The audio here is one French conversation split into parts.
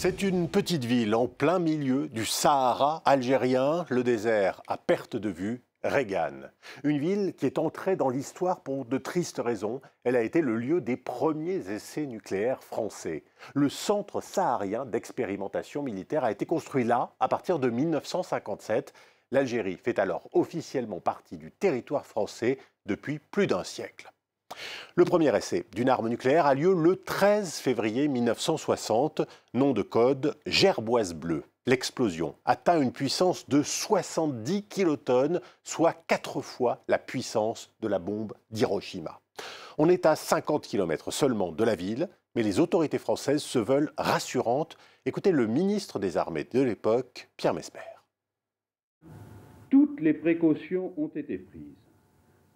C'est une petite ville en plein milieu du Sahara algérien, le désert à perte de vue, Regan. Une ville qui est entrée dans l'histoire pour de tristes raisons. Elle a été le lieu des premiers essais nucléaires français. Le centre saharien d'expérimentation militaire a été construit là à partir de 1957. L'Algérie fait alors officiellement partie du territoire français depuis plus d'un siècle. Le premier essai d'une arme nucléaire a lieu le 13 février 1960, nom de code Gerboise bleue. L'explosion atteint une puissance de 70 kilotonnes, soit quatre fois la puissance de la bombe d'Hiroshima. On est à 50 km seulement de la ville, mais les autorités françaises se veulent rassurantes. Écoutez le ministre des Armées de l'époque, Pierre Mesmer. Toutes les précautions ont été prises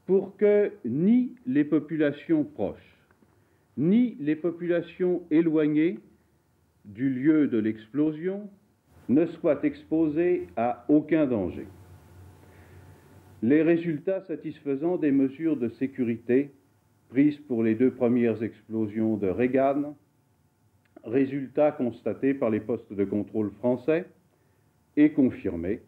pour que ni les populations proches, ni les populations éloignées du lieu de l'explosion ne soient exposées à aucun danger. Les résultats satisfaisants des mesures de sécurité prises pour les deux premières explosions de Reagan, résultats constatés par les postes de contrôle français et confirmés,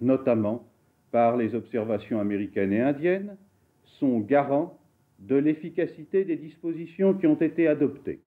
notamment par les observations américaines et indiennes sont garants de l'efficacité des dispositions qui ont été adoptées.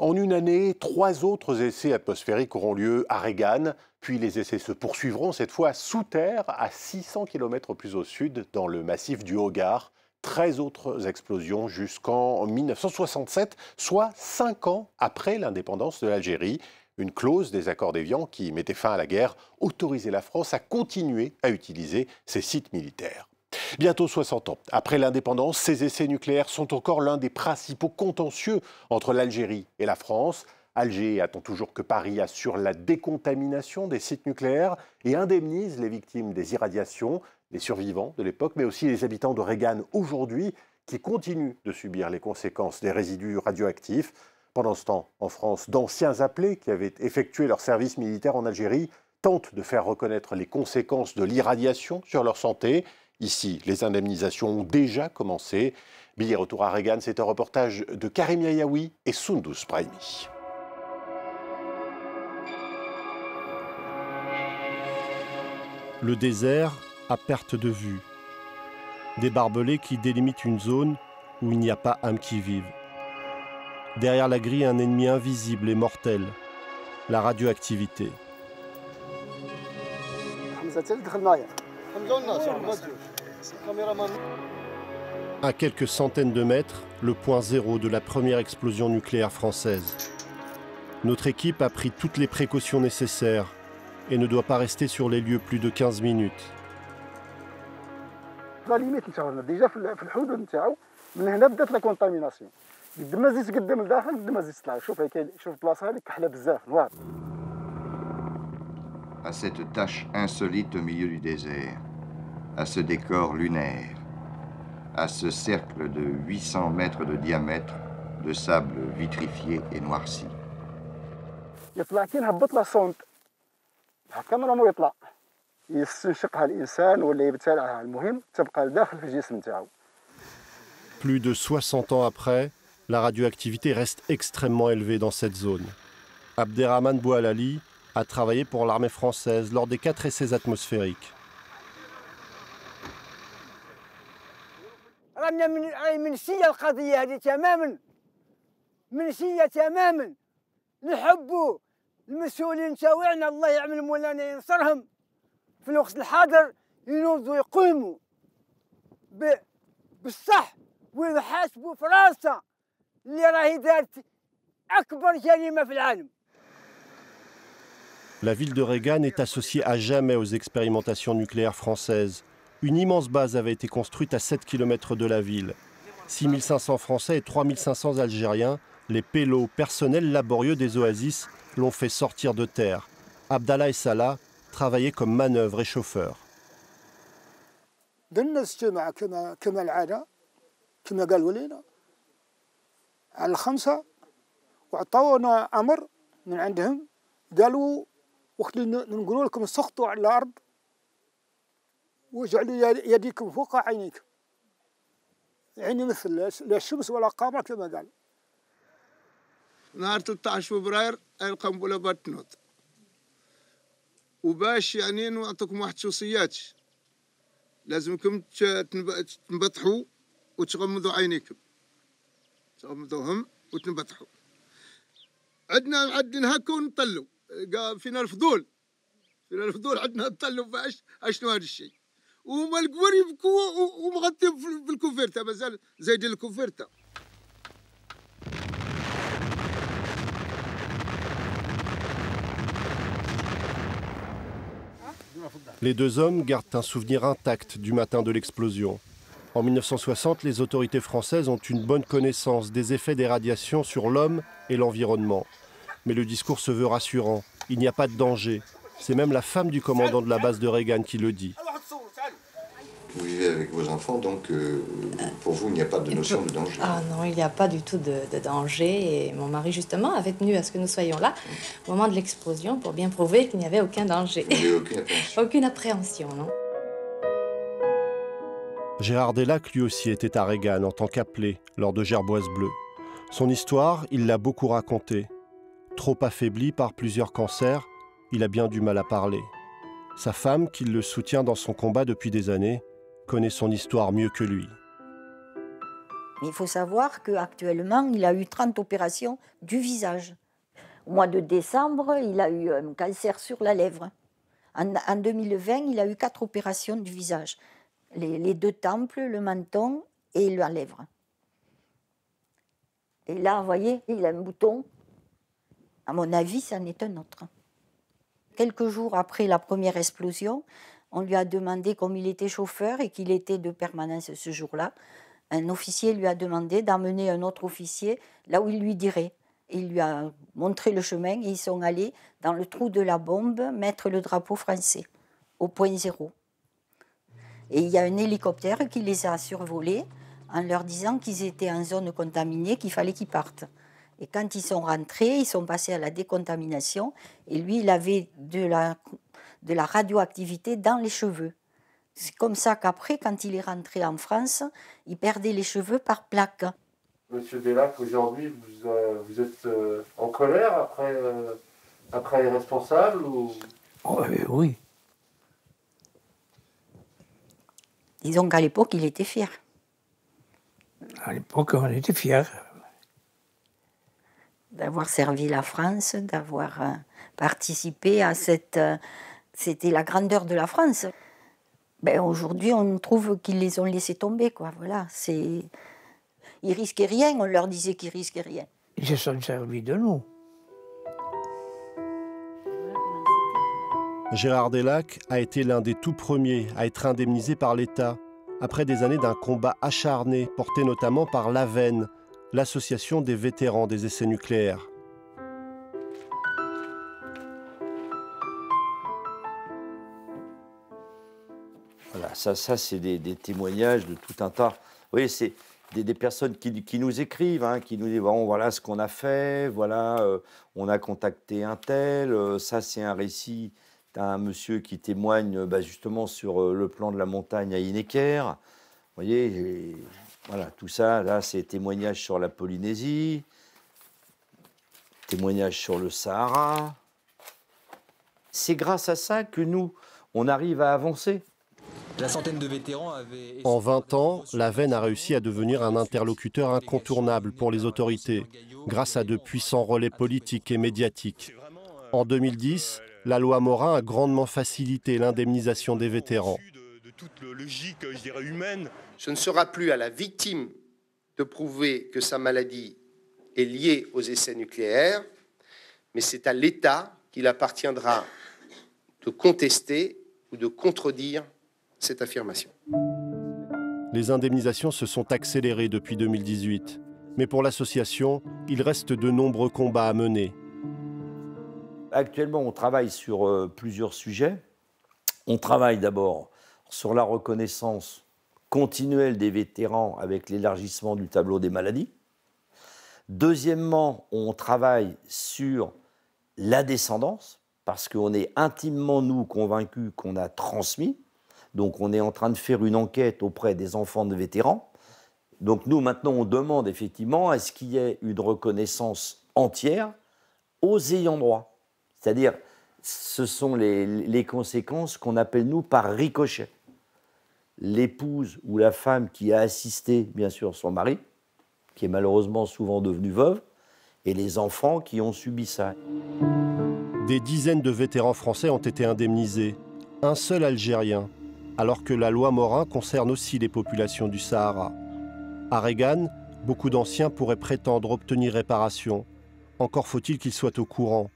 En une année, trois autres essais atmosphériques auront lieu à Reagan, puis les essais se poursuivront, cette fois sous terre, à 600 km plus au sud, dans le massif du Hogar. 13 autres explosions jusqu'en 1967, soit cinq ans après l'indépendance de l'Algérie. Une clause des accords d'Évian qui mettait fin à la guerre autorisait la France à continuer à utiliser ces sites militaires. Bientôt 60 ans après l'indépendance, ces essais nucléaires sont encore l'un des principaux contentieux entre l'Algérie et la France. Alger attend toujours que Paris assure la décontamination des sites nucléaires et indemnise les victimes des irradiations, les survivants de l'époque, mais aussi les habitants de Reagan aujourd'hui qui continuent de subir les conséquences des résidus radioactifs. Pendant ce temps, en France, d'anciens appelés qui avaient effectué leur service militaire en Algérie tentent de faire reconnaître les conséquences de l'irradiation sur leur santé. Ici, les indemnisations ont déjà commencé. Billet retour à Reagan, c'est un reportage de Karim Yayaoui et Sundus Brahimi. Le désert à perte de vue. Des barbelés qui délimitent une zone où il n'y a pas âme qui vive. Derrière la grille, un ennemi invisible et mortel, la radioactivité. À quelques centaines de mètres, le point zéro de la première explosion nucléaire française. Notre équipe a pris toutes les précautions nécessaires et ne doit pas rester sur les lieux plus de 15 minutes. À cette tâche insolite au milieu du désert, à ce décor lunaire, à ce cercle de 800 mètres de diamètre de sable vitrifié et noirci. Plus de 60 ans après, la radioactivité reste extrêmement élevée dans cette zone. Abderrahman Boualali a travaillé pour l'armée française lors des quatre essais atmosphériques. المسؤولين تاوعنا الله يعمل مولانا ينصرهم في الوقت الحاضر ينوضوا يقوموا بالصح ويحاسبوا فرنسا اللي راهي دارت اكبر جريمه في العالم La ville de Reagan est associée à jamais aux expérimentations nucléaires françaises. Une immense base avait été construite à 7 km de la ville. 6500 Français et 3500 Algériens, les pélos personnels laborieux des oasis, l'ont fait sortir de terre. Abdallah et Salah travaillaient comme manœuvre et chauffeur. على الخمسة وعطونا أمر من عندهم. قالوا وقت نقول لكم سقطوا على الأرض واجعلوا يديكم فوق عينيكم. يعني مثل لا الشمس ولا قمر كما قال. نهار 13 فبراير القنبله بات تنوض وباش يعني نعطيكم واحد الشخصيات لازمكم تنبطحوا وتغمضوا عينيكم. تغمضوهم وتنبطحوا عندنا عندنا هكا ونطلوا فينا الفضول فينا الفضول عندنا نطلوا باش اشنو هذا الشيء وما القوار يبكوا ومغطين بالكوفيرتا مازال زايدين الكوفيرتا Les deux hommes gardent un souvenir intact du matin de l'explosion. En 1960, les autorités françaises ont une bonne connaissance des effets des radiations sur l'homme et l'environnement. Mais le discours se veut rassurant. Il n'y a pas de danger. C'est même la femme du commandant de la base de Reagan qui le dit. Vous vivez avec vos enfants, donc euh, pour vous, il n'y a pas de notion de danger. Ah non, il n'y a pas du tout de, de, danger. Et mon mari, justement, avait tenu à ce que nous soyons là au moment de l'explosion pour bien prouver qu'il n'y avait aucun danger. Appréhension. aucune appréhension, non. Gérard Delac, lui aussi, était à Reagan en tant qu'appelé lors de Gerboise Bleue. Son histoire, il l'a beaucoup racontée. Trop affaibli par plusieurs cancers, il a bien du mal à parler. Sa femme, qui le soutient dans son combat depuis des années, connaît son histoire mieux que lui. Il faut savoir qu'actuellement, il a eu 30 opérations du visage. Au mois de décembre, il a eu un cancer sur la lèvre. En, en 2020, il a eu quatre opérations du visage. Les, deux temples, le menton et la lèvre. Et là, vous voyez, il a un bouton. À mon avis, c'en est un autre. Quelques jours après la première explosion, on lui a demandé, comme il était chauffeur et qu'il était de permanence ce jour-là, un officier lui a demandé d'emmener un autre officier là où il lui dirait. Il lui a montré le chemin et ils sont allés dans le trou de la bombe mettre le drapeau français au point zéro. Et il y a un hélicoptère qui les a survolés en leur disant qu'ils étaient en zone contaminée, qu'il fallait qu'ils partent. Et quand ils sont rentrés, ils sont passés à la décontamination. Et lui, il avait de la, de la radioactivité dans les cheveux. C'est comme ça qu'après, quand il est rentré en France, il perdait les cheveux par plaque. Monsieur Delac, aujourd'hui, vous, euh, vous, êtes euh, en colère après, euh, après les responsables ou... oh, Oui. Disons qu'à l'époque, il était fier. À l'époque, on était fiers. D'avoir servi la France, d'avoir participé à cette. C'était la grandeur de la France. Ben, Aujourd'hui, on trouve qu'ils les ont laissés tomber. Quoi. Voilà, c'est... Ils risquaient rien, on leur disait qu'ils risquaient rien. Ils se sont servis de nous. Gérard Delac a été l'un des tout premiers à être indemnisé par l'État, après des années d'un combat acharné porté notamment par l'AVEN, l'association des vétérans des essais nucléaires. Voilà, ça, ça c'est des, témoignages de tout un tas. Vous voyez, c'est des, personnes qui, qui nous écrivent, hein, qui nous disent bon, voilà ce qu'on a fait, voilà, euh, on a contacté un tel, euh, ça c'est un récit d'un monsieur qui témoigne bah, justement sur euh, le plan de la montagne à Inecker. Vous voyez, voilà, tout ça, là, c'est témoignages sur la Polynésie, témoignages sur le Sahara. C'est grâce à ça que nous, on arrive à avancer. La centaine de vétérans avait... En 20 ans, la Veine a réussi à devenir un interlocuteur incontournable pour les autorités, grâce à de puissants relais politiques et médiatiques. En 2010, la loi Morin a grandement facilité l'indemnisation des vétérans. De, toute logique, je dirais, humaine. Ce ne sera plus à la victime de prouver que sa maladie est liée aux essais nucléaires, mais c'est à l'État qu'il appartiendra de contester ou de contredire cette affirmation. Les indemnisations se sont accélérées depuis 2018, mais pour l'association, il reste de nombreux combats à mener. Actuellement, on travaille sur euh, plusieurs sujets. On travaille d'abord sur la reconnaissance continuelle des vétérans avec l'élargissement du tableau des maladies. Deuxièmement, on travaille sur la descendance, parce qu'on est intimement, nous, convaincus qu'on a transmis. Donc on est en train de faire une enquête auprès des enfants de vétérans. Donc nous, maintenant, on demande effectivement à ce qu'il y ait une reconnaissance entière aux ayants droit. C'est-à-dire, ce sont les, conséquences qu'on appelle, nous, par ricochet. L'épouse ou la femme qui a assisté, bien sûr, son mari, qui est malheureusement souvent devenue veuve, et les enfants qui ont subi ça. Des dizaines de vétérans français ont été indemnisés. Un seul Algérien, alors que la loi Morin concerne aussi les populations du Sahara. À Reagan, beaucoup d'anciens pourraient prétendre obtenir réparation. Encore faut-il qu'ils soient au courant.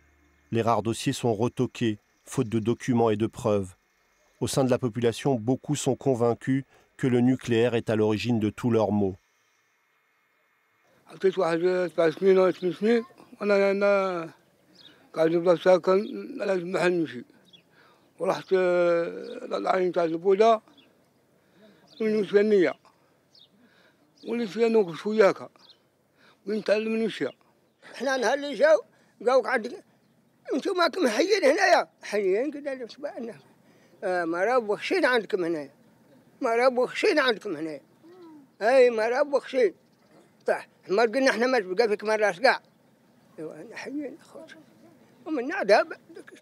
Les rares dossiers sont retoqués, faute de documents et de preuves. Au sein de la population, beaucoup sont convaincus que le nucléaire est à l'origine de tous leurs maux. عطيت واحد سبع سنين ولا ثمان سنين وانا انا قاعد نبدا ساكن لازم محل نمشي ورحت للعين تاع البودا من النية وليت فيها نوقف شوياك ونتعلم نمشي احنا نهار اللي جاو قاو قعد أنتم حيين هنايا. حيين كذا سبقنا آه ما راب وخشين عندكم هنايا. ما راب وخشين عندكم هنايا. أي ما راب وخشين. صح ما قلنا إحنا ما بقى فيك مرة كاع ايوا حيين خوش ومن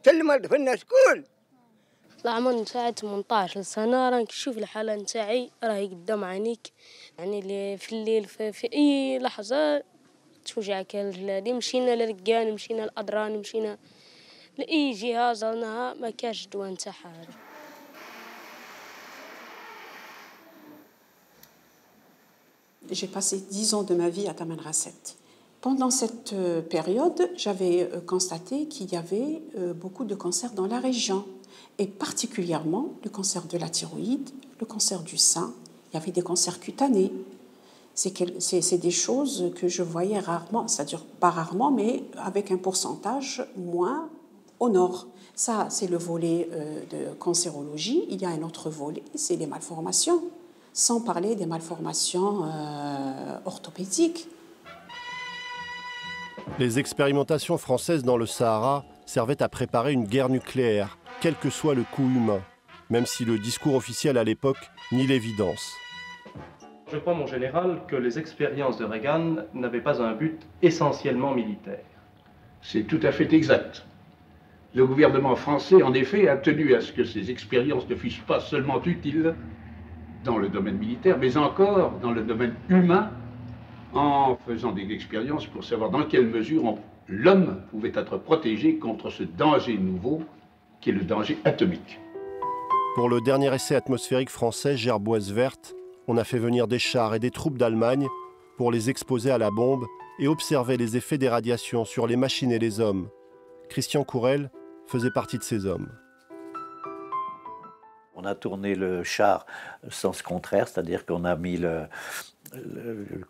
تل مرض في الناس كل العمر نتاعي 18 سنة راك تشوف الحالة نتاعي راهي قدام عينيك. يعني اللي في الليل في, في أي لحظة توجعك الجلادي مشينا للرقان مشينا للأدران مشينا لأي جهة زرناها ما كاش دواء نتاعها هذا J'ai passé dix ans de ma vie à Taman Rasset. Pendant cette euh, période, j'avais euh, constaté qu'il y avait euh, beaucoup de cancers dans la région, et particulièrement le cancer de la thyroïde, le cancer du sein. Il y avait des cancers cutanés. c'est des choses que je voyais rarement, c'est-à-dire pas rarement, mais avec un pourcentage moins au nord. Ça, c'est le volet de cancérologie. Il y a un autre volet, c'est les malformations sans parler des malformations euh, orthopédiques. Les expérimentations françaises dans le Sahara servaient à préparer une guerre nucléaire, quel que soit le coût humain, même si le discours officiel à l'époque nie l'évidence. Je crois, mon général, que les expériences de Reagan n'avaient pas un but essentiellement militaire. C'est tout à fait exact. Le gouvernement français, en effet, a tenu à ce que ces expériences ne fussent pas seulement utiles, dans le domaine militaire, mais encore dans le domaine humain, en faisant des expériences pour savoir dans quelle mesure l'homme pouvait être protégé contre ce danger nouveau qui est le danger atomique. Pour le dernier essai atmosphérique français, Gerboise verte, on a fait venir des chars et des troupes d'Allemagne pour les exposer à la bombe et observer les effets des radiations sur les machines et les hommes. Christian Courel faisait partie de ces hommes. On a tourné le char sens contraire, c'est-à-dire qu'on a mis le,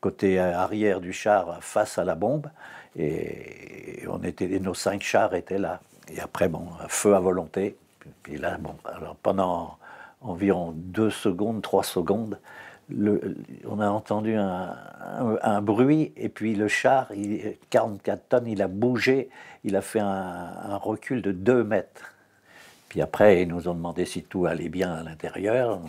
côté arrière du char face à la bombe et on était, nos cinq chars étaient là. Et après, bon, feu à volonté. Puis là, bon, alors pendant environ deux secondes, trois secondes, on a entendu un, bruit et puis le char, il, 44 tonnes, il a bougé, il a fait un recul de deux mètres. Puis après, ils nous ont demandé si tout allait bien à l'intérieur.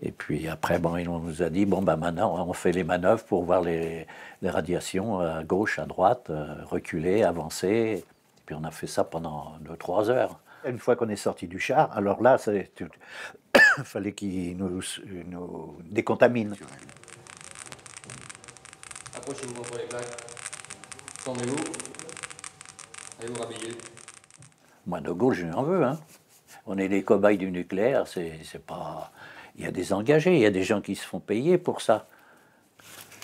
Et puis après, bon, ils nous a dit bon, ben maintenant, on fait les manœuvres pour voir les, radiations à gauche, à droite, euh, reculer, avancer. Et puis on a fait ça pendant 2-3 heures. Une fois qu'on est sorti du char, alors là, il fallait qu'ils nous, nous décontaminent. Approchez-vous pour les plaques. Formez-vous. Allez vous rhabiller. Moi, de gauche, je en veux, hein on est les cobayes du nucléaire, c'est pas. Il y a des engagés, il y a des gens qui se font payer pour ça.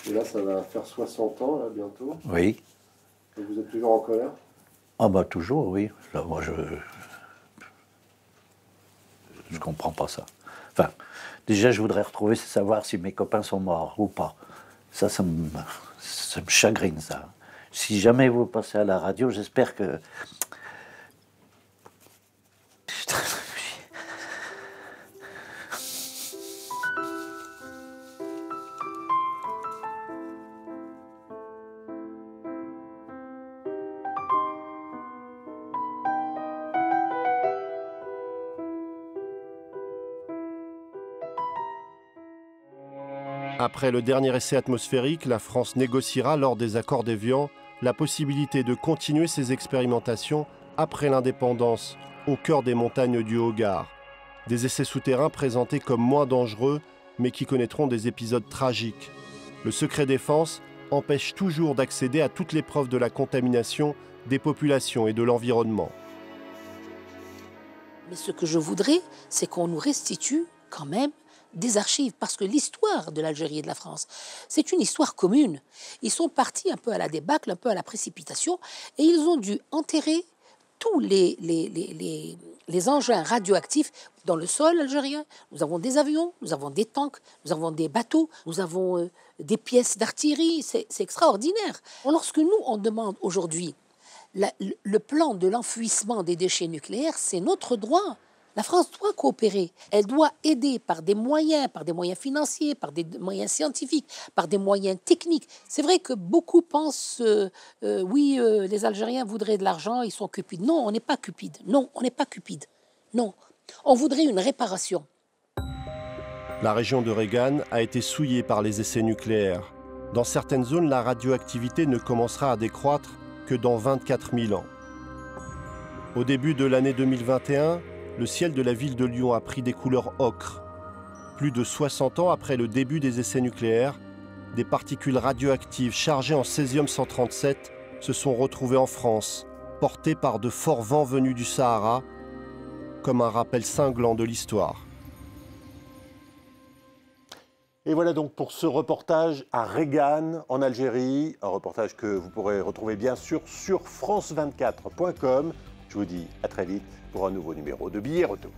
Et là, ça va faire 60 ans, là, bientôt. Oui. Et vous êtes toujours en colère? Ah, bah, toujours, oui. Là, moi, je. Je comprends pas ça. Enfin, déjà, je voudrais retrouver, savoir si mes copains sont morts ou pas. Ça, ça me, ça me chagrine, ça. Si jamais vous passez à la radio, j'espère que Après le dernier essai atmosphérique, la France négociera lors des accords d'Évian la possibilité de continuer ces expérimentations après l'indépendance au cœur des montagnes du Hogar. Des essais souterrains présentés comme moins dangereux, mais qui connaîtront des épisodes tragiques. Le secret défense empêche toujours d'accéder à toutes les preuves de la contamination des populations et de l'environnement. Mais ce que je voudrais, c'est qu'on nous restitue quand même des archives, parce que l'histoire de l'Algérie et de la France, c'est une histoire commune. Ils sont partis un peu à la débâcle, un peu à la précipitation, et ils ont dû enterrer tous les, les, les, engins radioactifs dans le sol algérien. Nous avons des avions, nous avons des tanks, nous avons des bateaux, nous avons euh, des pièces d'artillerie. C'est extraordinaire. Lorsque nous, on demande aujourd'hui le plan de l'enfouissement des déchets nucléaires, c'est notre droit. La France doit coopérer. Elle doit aider par des moyens, par des moyens financiers, par des moyens scientifiques, par des moyens techniques. C'est vrai que beaucoup pensent, euh, euh, oui, euh, les Algériens voudraient de l'argent, ils sont cupides. Non, on n'est pas cupide. Non, on n'est pas cupide. Non, on voudrait une réparation. La région de Regan a été souillée par les essais nucléaires. Dans certaines zones, la radioactivité ne commencera à décroître que dans 24 000 ans. Au début de l'année 2021, le ciel de la ville de Lyon a pris des couleurs ocre. Plus de 60 ans après le début des essais nucléaires, des particules radioactives chargées en césium-137 se sont retrouvées en France, portées par de forts vents venus du Sahara, comme un rappel cinglant de l'histoire. Et voilà donc pour ce reportage à Regan en Algérie, un reportage que vous pourrez retrouver bien sûr sur france24.com. Je vous dis à très vite pour un nouveau numéro de Billets Retour.